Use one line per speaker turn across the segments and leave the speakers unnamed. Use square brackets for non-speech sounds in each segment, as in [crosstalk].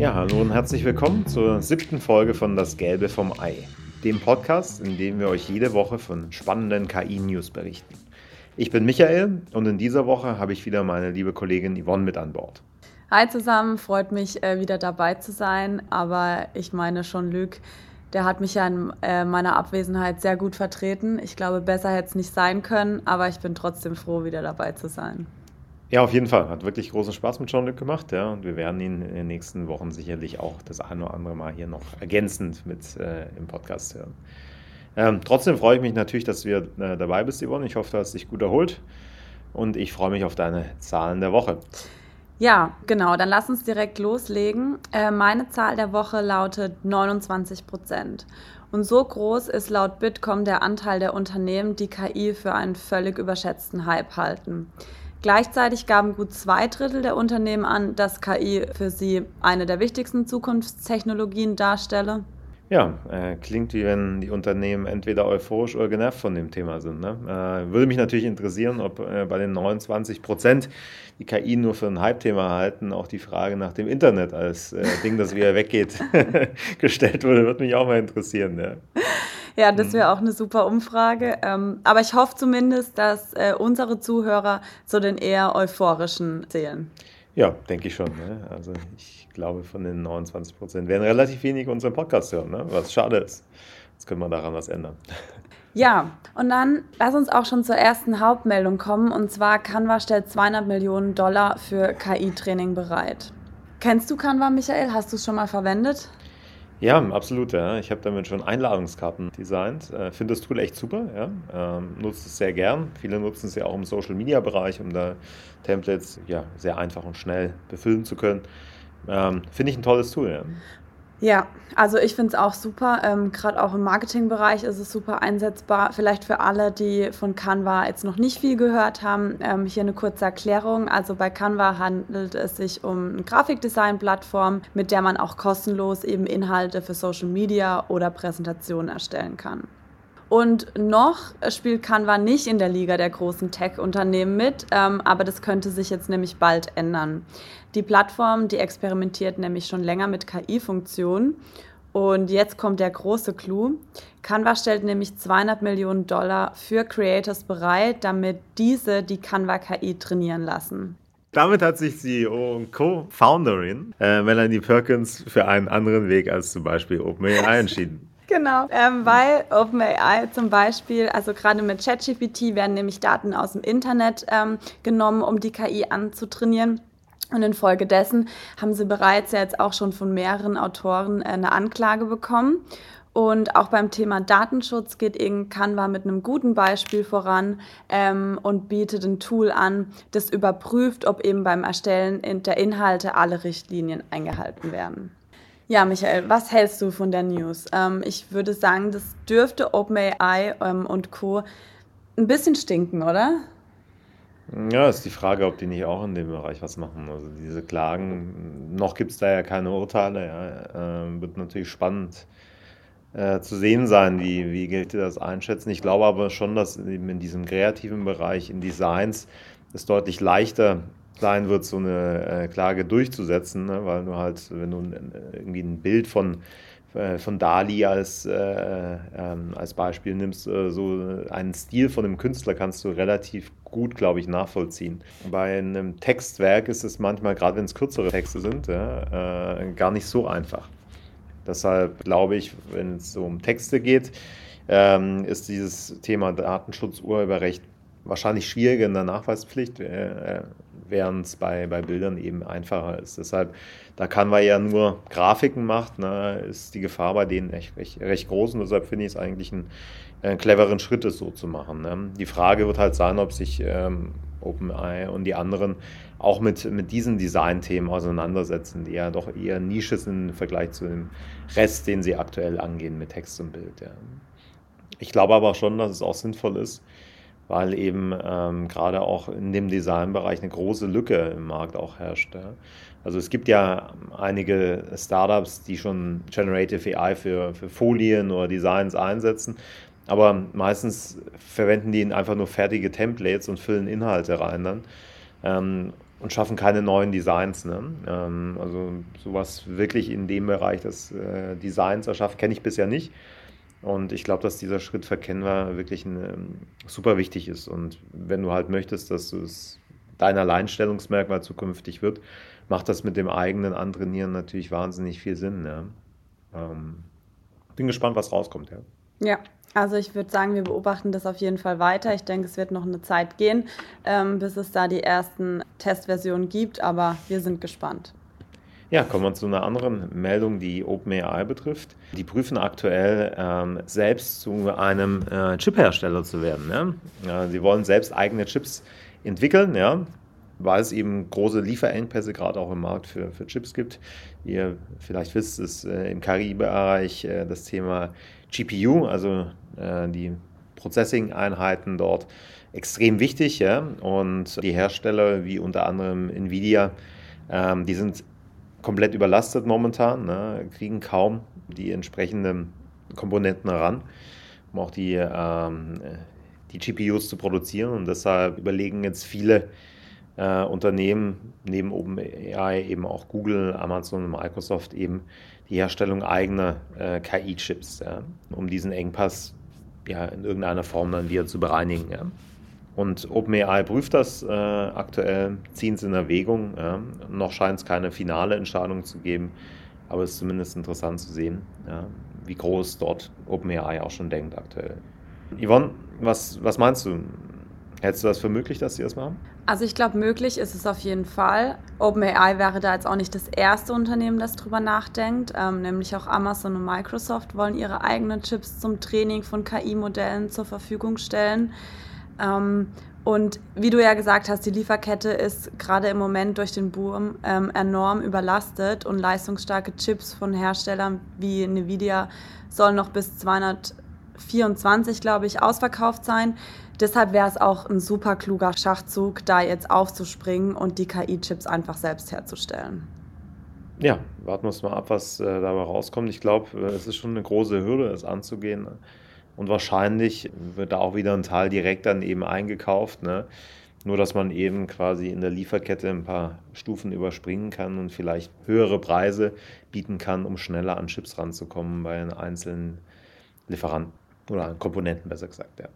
Ja, hallo und herzlich willkommen zur siebten Folge von Das Gelbe vom Ei, dem Podcast, in dem wir euch jede Woche von spannenden KI-News berichten. Ich bin Michael und in dieser Woche habe ich wieder meine liebe Kollegin Yvonne mit an Bord.
Hi zusammen, freut mich äh, wieder dabei zu sein, aber ich meine schon Lüg, der hat mich ja in äh, meiner Abwesenheit sehr gut vertreten. Ich glaube, besser hätte es nicht sein können, aber ich bin trotzdem froh, wieder dabei zu sein.
Ja, auf jeden Fall. Hat wirklich großen Spaß mit Jean-Luc gemacht, ja. Und wir werden ihn in den nächsten Wochen sicherlich auch das eine oder andere Mal hier noch ergänzend mit äh, im Podcast hören. Ähm, trotzdem freue ich mich natürlich, dass du äh, dabei bist, Yvonne. Ich hoffe, du hast dich gut erholt. Und ich freue mich auf deine Zahlen der Woche.
Ja, genau. Dann lass uns direkt loslegen. Äh, meine Zahl der Woche lautet 29 Prozent. Und so groß ist laut Bitkom der Anteil der Unternehmen, die KI für einen völlig überschätzten Hype halten. Gleichzeitig gaben gut zwei Drittel der Unternehmen an, dass KI für sie eine der wichtigsten Zukunftstechnologien darstelle.
Ja, äh, klingt wie wenn die Unternehmen entweder euphorisch oder genervt von dem Thema sind. Ne? Äh, würde mich natürlich interessieren, ob äh, bei den 29 Prozent die KI nur für ein Hype-Thema halten, auch die Frage nach dem Internet als äh, Ding, das wieder weggeht, [laughs] gestellt wurde, würde mich auch mal interessieren. Ja.
Ja, das wäre mhm. auch eine super Umfrage. Ähm, aber ich hoffe zumindest, dass äh, unsere Zuhörer zu den eher euphorischen zählen.
Ja, denke ich schon. Ne? Also ich glaube, von den 29 Prozent werden relativ wenig unseren Podcast hören, ne? was schade ist. Jetzt können wir daran was ändern.
Ja, und dann lass uns auch schon zur ersten Hauptmeldung kommen. Und zwar Canva stellt 200 Millionen Dollar für KI-Training bereit. Kennst du Canva, Michael? Hast du es schon mal verwendet?
Ja, absolut. Ja. Ich habe damit schon Einladungskarten designt. Äh, Finde das Tool echt super. Ja. Ähm, nutze es sehr gern. Viele nutzen es ja auch im Social-Media-Bereich, um da Templates ja, sehr einfach und schnell befüllen zu können. Ähm, Finde ich ein tolles Tool. Ja.
Ja, also ich finde es auch super. Ähm, Gerade auch im Marketingbereich ist es super einsetzbar. Vielleicht für alle, die von Canva jetzt noch nicht viel gehört haben, ähm, hier eine kurze Erklärung. Also bei Canva handelt es sich um eine Grafikdesign-Plattform, mit der man auch kostenlos eben Inhalte für Social Media oder Präsentationen erstellen kann. Und noch spielt Canva nicht in der Liga der großen Tech-Unternehmen mit, ähm, aber das könnte sich jetzt nämlich bald ändern. Die Plattform, die experimentiert nämlich schon länger mit KI-Funktionen. Und jetzt kommt der große Clou. Canva stellt nämlich 200 Millionen Dollar für Creators bereit, damit diese die Canva KI trainieren lassen.
Damit hat sich CEO und Co-Founderin äh, Melanie Perkins für einen anderen Weg als zum Beispiel OpenAI entschieden.
Genau, ähm, weil OpenAI zum Beispiel, also gerade mit ChatGPT werden nämlich Daten aus dem Internet ähm, genommen, um die KI anzutrainieren. Und infolgedessen haben sie bereits jetzt auch schon von mehreren Autoren äh, eine Anklage bekommen. Und auch beim Thema Datenschutz geht eben Canva mit einem guten Beispiel voran ähm, und bietet ein Tool an, das überprüft, ob eben beim Erstellen der Inhalte alle Richtlinien eingehalten werden. Ja, Michael, was hältst du von der News? Ähm, ich würde sagen, das dürfte OpenAI ähm, und Co. ein bisschen stinken, oder?
Ja, ist die Frage, ob die nicht auch in dem Bereich was machen. Also diese Klagen, noch gibt es da ja keine Urteile. Ja. Äh, wird natürlich spannend äh, zu sehen sein, wie, wie Gerichte das einschätzen. Ich glaube aber schon, dass eben in diesem kreativen Bereich, in Designs, es deutlich leichter sein wird, so eine äh, Klage durchzusetzen, ne? weil du halt, wenn du irgendwie ein Bild von, äh, von Dali als, äh, ähm, als Beispiel nimmst, äh, so einen Stil von einem Künstler kannst du relativ gut, glaube ich, nachvollziehen. Bei einem Textwerk ist es manchmal, gerade wenn es kürzere Texte sind, ja, gar nicht so einfach. Deshalb glaube ich, wenn es so um Texte geht, ähm, ist dieses Thema Datenschutz, Urheberrecht wahrscheinlich schwieriger in der Nachweispflicht, während es bei, bei Bildern eben einfacher ist. Deshalb, da kann man ja nur Grafiken macht, ne, ist die Gefahr bei denen echt, recht, recht groß und deshalb finde ich es eigentlich einen, einen cleveren Schritt, es so zu machen. Ne. Die Frage wird halt sein, ob sich ähm, OpenAI und die anderen auch mit, mit diesen Design-Themen auseinandersetzen, die ja doch eher Nische sind im Vergleich zu dem Rest, den sie aktuell angehen mit Text und Bild. Ja. Ich glaube aber schon, dass es auch sinnvoll ist, weil eben ähm, gerade auch in dem Designbereich eine große Lücke im Markt auch herrscht. Ja. Also es gibt ja einige Startups, die schon Generative AI für, für Folien oder Designs einsetzen, aber meistens verwenden die einfach nur fertige Templates und füllen Inhalte rein dann. Ähm, und schaffen keine neuen Designs. Ne? Ähm, also sowas wirklich in dem Bereich des äh, Designs erschafft, kenne ich bisher nicht. Und ich glaube, dass dieser Schritt für Canva wirklich ein, ähm, super wichtig ist. Und wenn du halt möchtest, dass es dein Alleinstellungsmerkmal zukünftig wird, macht das mit dem eigenen Antrainieren natürlich wahnsinnig viel Sinn. Ja. Ähm, bin gespannt, was rauskommt. Ja.
Ja, also ich würde sagen, wir beobachten das auf jeden Fall weiter. Ich denke, es wird noch eine Zeit gehen, ähm, bis es da die ersten Testversionen gibt, aber wir sind gespannt.
Ja, kommen wir zu einer anderen Meldung, die OpenAI betrifft. Die prüfen aktuell, ähm, selbst zu einem äh, Chiphersteller zu werden. Ja? Ja, sie wollen selbst eigene Chips entwickeln, ja? weil es eben große Lieferengpässe gerade auch im Markt für, für Chips gibt. Ihr vielleicht wisst, ist äh, im KI-Bereich äh, das Thema GPU, also äh, die Processing-Einheiten dort, extrem wichtig. Ja? Und die Hersteller wie unter anderem Nvidia, ähm, die sind komplett überlastet momentan, ne, kriegen kaum die entsprechenden Komponenten heran, um auch die, ähm, die GPUs zu produzieren. Und deshalb überlegen jetzt viele äh, Unternehmen, neben OpenAI eben auch Google, Amazon und Microsoft, eben die Herstellung eigener äh, KI-Chips, ja, um diesen Engpass ja, in irgendeiner Form dann wieder zu bereinigen. Ja. Und OpenAI prüft das äh, aktuell, ziehen es in Erwägung. Ja. Noch scheint es keine finale Entscheidung zu geben, aber es ist zumindest interessant zu sehen, ja, wie groß dort OpenAI auch schon denkt aktuell. Yvonne, was, was meinst du? Hältst du das für möglich, dass sie das machen?
Also ich glaube, möglich ist es auf jeden Fall. OpenAI wäre da jetzt auch nicht das erste Unternehmen, das drüber nachdenkt. Ähm, nämlich auch Amazon und Microsoft wollen ihre eigenen Chips zum Training von KI-Modellen zur Verfügung stellen. Ähm, und wie du ja gesagt hast, die Lieferkette ist gerade im Moment durch den Boom ähm, enorm überlastet und leistungsstarke Chips von Herstellern wie Nvidia sollen noch bis 224, glaube ich, ausverkauft sein. Deshalb wäre es auch ein super kluger Schachzug, da jetzt aufzuspringen und die KI-Chips einfach selbst herzustellen.
Ja, warten wir uns mal ab, was äh, dabei rauskommt. Ich glaube, äh, es ist schon eine große Hürde, es anzugehen. Und wahrscheinlich wird da auch wieder ein Teil direkt dann eben eingekauft. Ne? Nur, dass man eben quasi in der Lieferkette ein paar Stufen überspringen kann und vielleicht höhere Preise bieten kann, um schneller an Chips ranzukommen bei den einzelnen Lieferanten oder Komponenten, besser gesagt, ja.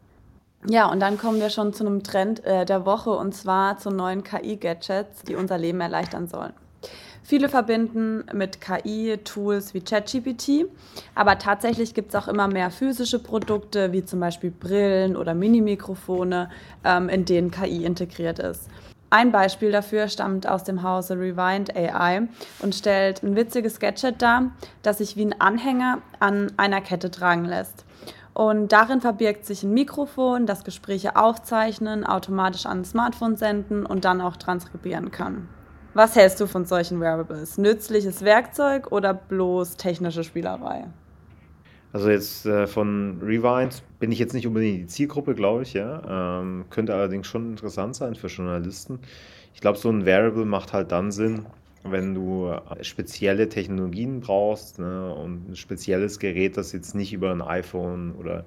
Ja, und dann kommen wir schon zu einem Trend äh, der Woche und zwar zu neuen KI-Gadgets, die unser Leben erleichtern sollen. Viele verbinden mit KI Tools wie ChatGPT, aber tatsächlich gibt es auch immer mehr physische Produkte, wie zum Beispiel Brillen oder Mini-Mikrofone, ähm, in denen KI integriert ist. Ein Beispiel dafür stammt aus dem Hause Rewind AI und stellt ein witziges Gadget dar, das sich wie ein Anhänger an einer Kette tragen lässt. Und darin verbirgt sich ein Mikrofon, das Gespräche aufzeichnen, automatisch an ein Smartphone senden und dann auch transkribieren kann. Was hältst du von solchen Wearables? Nützliches Werkzeug oder bloß technische Spielerei?
Also jetzt äh, von Rewind bin ich jetzt nicht unbedingt die Zielgruppe, glaube ich, ja. Ähm, könnte allerdings schon interessant sein für Journalisten. Ich glaube, so ein Variable macht halt dann Sinn, wenn du äh, spezielle Technologien brauchst ne, und ein spezielles Gerät, das jetzt nicht über ein iPhone oder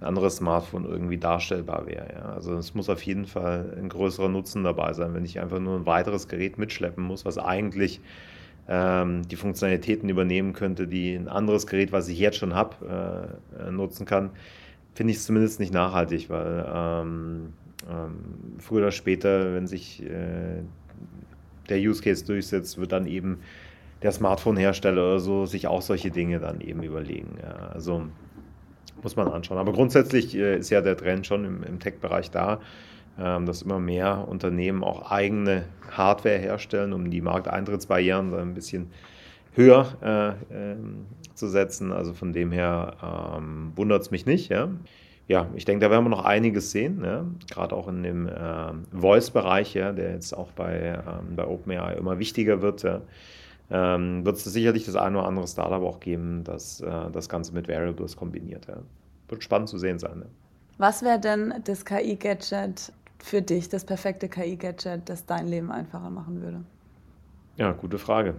ein anderes Smartphone irgendwie darstellbar wäre. Ja. Also es muss auf jeden Fall ein größerer Nutzen dabei sein, wenn ich einfach nur ein weiteres Gerät mitschleppen muss, was eigentlich ähm, die Funktionalitäten übernehmen könnte, die ein anderes Gerät, was ich jetzt schon habe, äh, nutzen kann, finde ich es zumindest nicht nachhaltig, weil ähm, ähm, früher oder später, wenn sich äh, der Use Case durchsetzt, wird dann eben der Smartphone-Hersteller oder so sich auch solche Dinge dann eben überlegen. Ja, also muss man anschauen. Aber grundsätzlich äh, ist ja der Trend schon im, im Tech-Bereich da, ähm, dass immer mehr Unternehmen auch eigene Hardware herstellen, um die Markteintrittsbarrieren ein bisschen höher äh, äh, zu setzen. Also von dem her ähm, wundert es mich nicht. Ja ja, ich denke, da werden wir noch einiges sehen, ne? gerade auch in dem äh, Voice-Bereich, ja, der jetzt auch bei, ähm, bei OpenAI immer wichtiger wird. Ja. Ähm, wird es sicherlich das eine oder andere Startup auch geben, das äh, das Ganze mit Variables kombiniert. Ja. Wird spannend zu sehen sein. Ne?
Was wäre denn das KI-Gadget für dich, das perfekte KI-Gadget, das dein Leben einfacher machen würde?
Ja, gute Frage.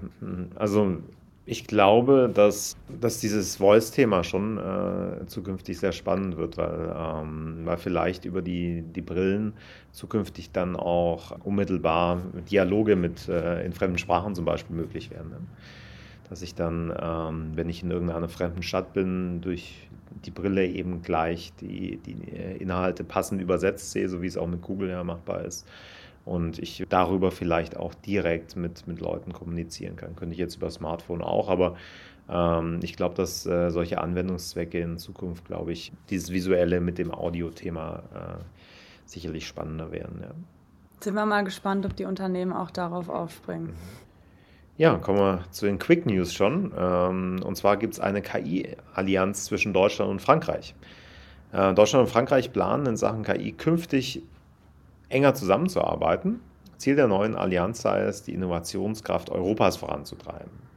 Also Ich glaube, dass, dass dieses Voice-Thema schon äh, zukünftig sehr spannend wird, weil, ähm, weil vielleicht über die, die Brillen zukünftig dann auch unmittelbar Dialoge mit äh, in fremden Sprachen zum Beispiel möglich werden. Ne? Dass ich dann, ähm, wenn ich in irgendeiner fremden Stadt bin, durch die Brille eben gleich die, die Inhalte passend übersetzt sehe, so wie es auch mit Google ja machbar ist und ich darüber vielleicht auch direkt mit, mit Leuten kommunizieren kann. Könnte ich jetzt über Smartphone auch, aber ähm, ich glaube, dass äh, solche Anwendungszwecke in Zukunft, glaube ich, dieses Visuelle mit dem Audio-Thema äh, sicherlich spannender werden. Ja.
Sind wir mal gespannt, ob die Unternehmen auch darauf aufspringen. Mhm.
Ja, kommen wir zu den Quick News schon. Ähm, und zwar gibt es eine KI-Allianz zwischen Deutschland und Frankreich. Äh, Deutschland und Frankreich planen in Sachen KI künftig enger zusammenzuarbeiten. Ziel der neuen Allianz sei es, die Innovationskraft Europas voranzutreiben.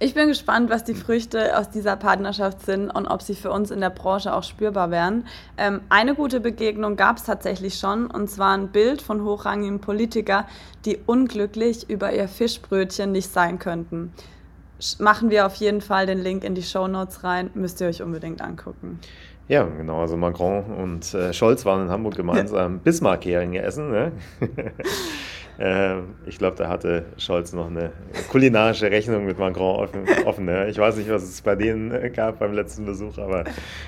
Ich bin gespannt, was die Früchte aus dieser Partnerschaft sind und ob sie für uns in der Branche auch spürbar wären. Ähm, eine gute Begegnung gab es tatsächlich schon, und zwar ein Bild von hochrangigen Politikern, die unglücklich über ihr Fischbrötchen nicht sein könnten. Machen wir auf jeden Fall den Link in die Show Notes rein, müsst ihr euch unbedingt angucken.
Ja, genau. Also Macron und äh, Scholz waren in Hamburg gemeinsam Bismarck-Heringe essen. Ne? [laughs] äh, ich glaube, da hatte Scholz noch eine kulinarische Rechnung mit Macron offen. offen ne? Ich weiß nicht, was es bei denen äh, gab beim letzten Besuch, aber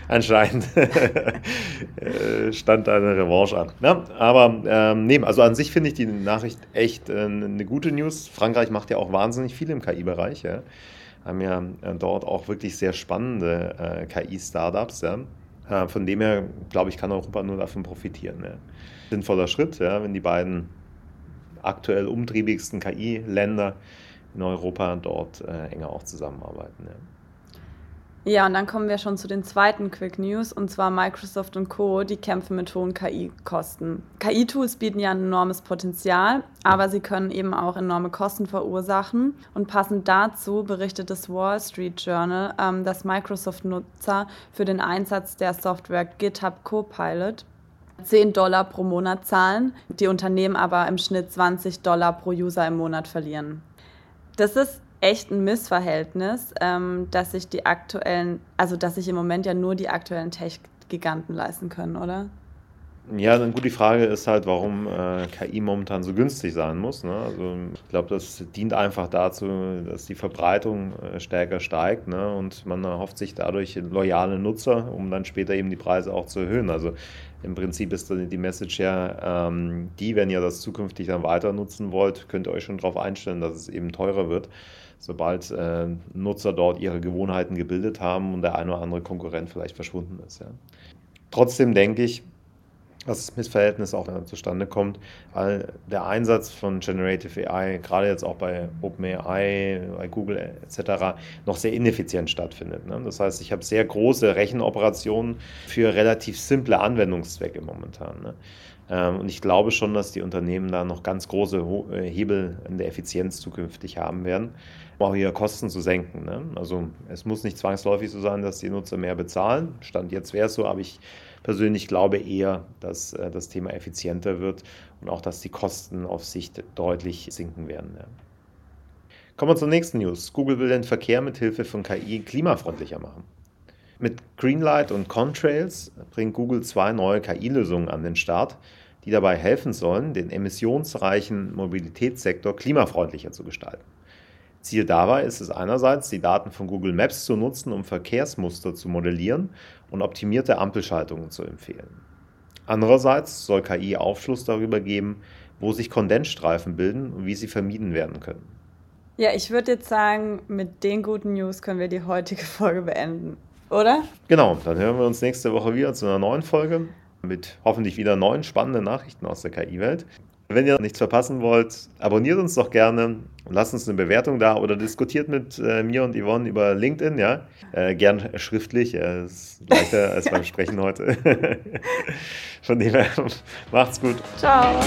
anscheinend [laughs] äh, stand da eine Revanche an. Ne? Aber ähm, nee, also an sich finde ich die Nachricht echt äh, eine gute News. Frankreich macht ja auch wahnsinnig viel im KI-Bereich. Ja? Haben ja äh, dort auch wirklich sehr spannende KI-Startups. Ja? Äh, von dem her, glaube ich, kann Europa nur davon profitieren. Ja. Sinnvoller Schritt, ja, wenn die beiden aktuell umtriebigsten KI-Länder in Europa dort äh, enger auch zusammenarbeiten. Ja.
Ja, und dann kommen wir schon zu den zweiten Quick News, und zwar Microsoft und Co., die kämpfen mit hohen KI-Kosten. KI-Tools bieten ja ein enormes Potenzial, aber sie können eben auch enorme Kosten verursachen. Und passend dazu berichtet das Wall Street Journal, ähm, dass Microsoft-Nutzer für den Einsatz der Software GitHub Copilot 10 Dollar pro Monat zahlen, die Unternehmen aber im Schnitt 20 Dollar pro User im Monat verlieren. Das ist echt ein Missverhältnis, ähm, dass sich die aktuellen, also dass sich im Moment ja nur die aktuellen Tech-Giganten leisten können, oder?
Ja, dann gut, die Frage ist halt, warum äh, KI momentan so günstig sein muss. Ne? Also ich glaube, das dient einfach dazu, dass die Verbreitung äh, stärker steigt ne? und man erhofft sich dadurch loyale Nutzer, um dann später eben die Preise auch zu erhöhen. Also im Prinzip ist die Message ja ähm, die, wenn ihr das zukünftig dann weiter nutzen wollt, könnt ihr euch schon darauf einstellen, dass es eben teurer wird sobald äh, Nutzer dort ihre Gewohnheiten gebildet haben und der eine oder andere Konkurrent vielleicht verschwunden ist. Ja. Trotzdem denke ich, dass das Missverhältnis auch zustande kommt, weil der Einsatz von Generative AI, gerade jetzt auch bei OpenAI, bei Google etc., noch sehr ineffizient stattfindet. Ne? Das heißt, ich habe sehr große Rechenoperationen für relativ simple Anwendungszwecke momentan. Ne? Ähm, und ich glaube schon, dass die Unternehmen da noch ganz große äh, Hebel in der Effizienz zukünftig haben werden um auch ihre Kosten zu senken. Ne? Also es muss nicht zwangsläufig so sein, dass die Nutzer mehr bezahlen. Stand jetzt wäre es so, aber ich persönlich glaube eher, dass äh, das Thema effizienter wird und auch, dass die Kosten auf Sicht deutlich sinken werden. Kommen wir zur nächsten News. Google will den Verkehr mit Hilfe von KI klimafreundlicher machen. Mit Greenlight und Contrails bringt Google zwei neue KI-Lösungen an den Start, die dabei helfen sollen, den emissionsreichen Mobilitätssektor klimafreundlicher zu gestalten. Ziel dabei ist es einerseits, die Daten von Google Maps zu nutzen, um Verkehrsmuster zu modellieren und optimierte Ampelschaltungen zu empfehlen. Andererseits soll KI Aufschluss darüber geben, wo sich Kondensstreifen bilden und wie sie vermieden werden können.
Ja, ich würde jetzt sagen, mit den guten News können wir die heutige Folge beenden, oder?
Genau, dann hören wir uns nächste Woche wieder zu einer neuen Folge mit hoffentlich wieder neuen spannenden Nachrichten aus der KI-Welt. Wenn ihr nichts verpassen wollt, abonniert uns doch gerne und lasst uns eine Bewertung da oder diskutiert mit äh, mir und Yvonne über LinkedIn, ja. Äh, gern schriftlich, äh, ist leichter [laughs] als beim Sprechen heute. [laughs] Von dem her, [laughs] macht's gut.
Ciao.